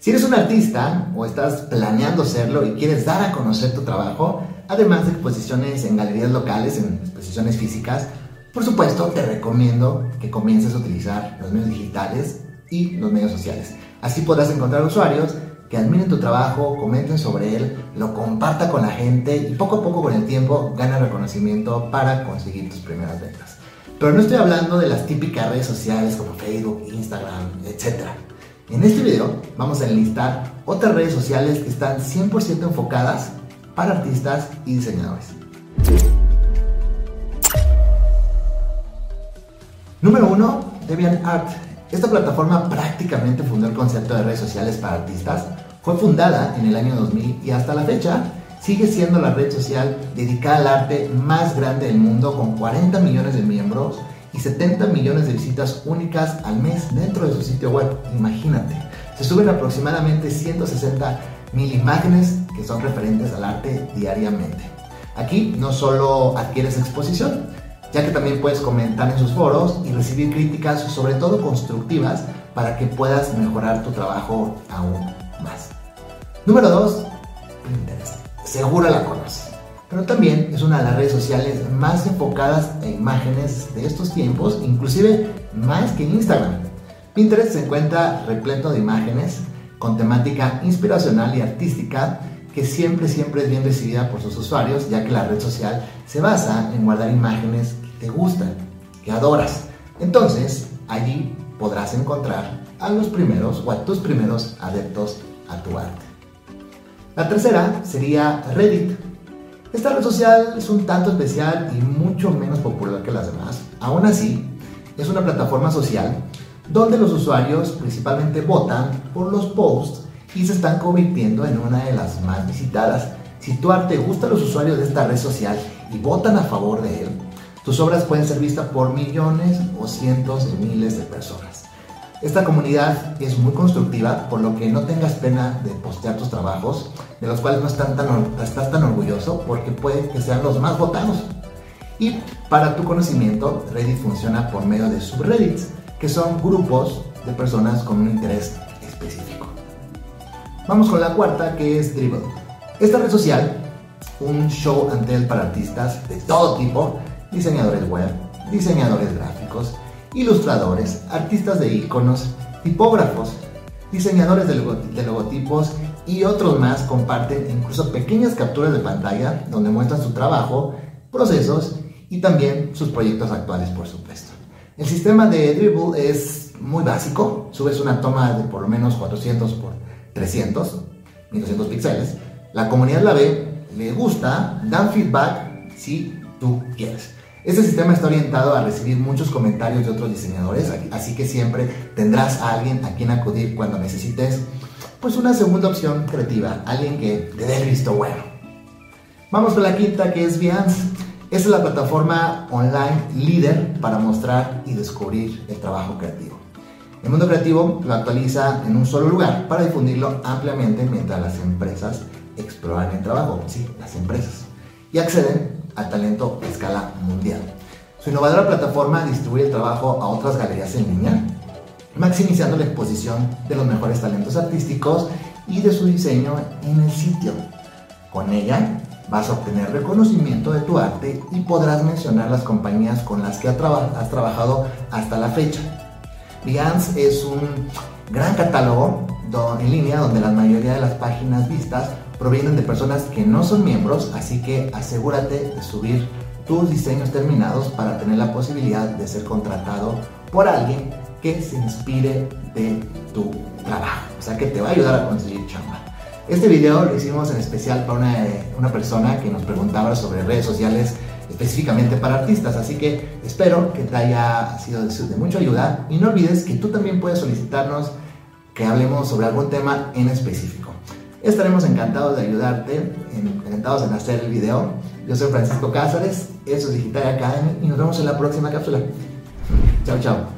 Si eres un artista o estás planeando serlo y quieres dar a conocer tu trabajo, además de exposiciones en galerías locales, en exposiciones físicas, por supuesto te recomiendo que comiences a utilizar los medios digitales y los medios sociales. Así podrás encontrar usuarios que admiren tu trabajo, comenten sobre él, lo comparta con la gente y poco a poco con el tiempo gana reconocimiento para conseguir tus primeras ventas. Pero no estoy hablando de las típicas redes sociales como Facebook, Instagram, etc. En este video vamos a enlistar otras redes sociales que están 100% enfocadas para artistas y diseñadores. Número 1, DeviantArt. Esta plataforma prácticamente fundó el concepto de redes sociales para artistas. Fue fundada en el año 2000 y hasta la fecha sigue siendo la red social dedicada al arte más grande del mundo con 40 millones de miembros y 70 millones de visitas únicas al mes dentro de su sitio web. Imagínate, se suben aproximadamente 160 mil imágenes que son referentes al arte diariamente. Aquí no solo adquieres exposición, ya que también puedes comentar en sus foros y recibir críticas, sobre todo constructivas, para que puedas mejorar tu trabajo aún más. Número 2, Pinterest. Seguro la conoces, pero también es una de las redes sociales más enfocadas a imágenes de estos tiempos, inclusive más que Instagram. Pinterest se encuentra repleto de imágenes con temática inspiracional y artística que siempre, siempre es bien recibida por sus usuarios, ya que la red social se basa en guardar imágenes que te gustan, que adoras. Entonces, allí podrás encontrar a los primeros o a tus primeros adeptos a tu arte. La tercera sería Reddit. Esta red social es un tanto especial y mucho menos popular que las demás. Aún así, es una plataforma social donde los usuarios principalmente votan por los posts y se están convirtiendo en una de las más visitadas. Si tu arte gusta a los usuarios de esta red social y votan a favor de él, tus obras pueden ser vistas por millones o cientos de miles de personas. Esta comunidad es muy constructiva, por lo que no tengas pena de postear tus trabajos, de los cuales no estás tan, estás tan orgulloso, porque puede que sean los más votados. Y para tu conocimiento, Reddit funciona por medio de subreddits, que son grupos de personas con un interés específico. Vamos con la cuarta, que es Dribble. Esta red social, un show ante el para artistas de todo tipo, diseñadores web, diseñadores gráficos, ilustradores, artistas de iconos, tipógrafos, diseñadores de, logotipos y otros más comparten incluso pequeñas capturas de pantalla donde muestran su trabajo, procesos y también sus proyectos actuales, por supuesto. El sistema de Dribble es muy básico, subes una toma de por lo menos 400 por 300, 1200 píxeles. La comunidad la ve, le gusta, dan feedback si tú quieres. Este sistema está orientado a recibir muchos comentarios de otros diseñadores, así que siempre tendrás a alguien a quien acudir cuando necesites pues una segunda opción creativa, alguien que te dé el visto bueno. Vamos con la quinta que es Behance. Esta es la plataforma online líder para mostrar y descubrir el trabajo creativo. El mundo creativo lo actualiza en un solo lugar para difundirlo ampliamente mientras las empresas exploran el trabajo, sí, las empresas, y acceden al talento a escala mundial. Su innovadora plataforma distribuye el trabajo a otras galerías en línea, maximizando la exposición de los mejores talentos artísticos y de su diseño en el sitio. Con ella vas a obtener reconocimiento de tu arte y podrás mencionar las compañías con las que has trabajado hasta la fecha Behance es un gran catálogo en línea donde la mayoría de las páginas vistas provienen de personas que no son miembros, así que asegúrate de subir tus diseños terminados para tener la posibilidad de ser contratado por alguien que se inspire de tu trabajo, o sea que te va a ayudar a conseguir chamba. Este video lo hicimos en especial para una, una persona que nos preguntaba sobre redes sociales específicamente para artistas. Así que espero que te haya sido de, mucha ayuda y no olvides que tú también puedes solicitarnos que hablemos sobre algún tema en específico. Estaremos encantados de ayudarte, encantados en hacer el video. Yo soy Francisco Cáceres, eso es Digital Academy y nos vemos en la próxima cápsula. Chao, chao.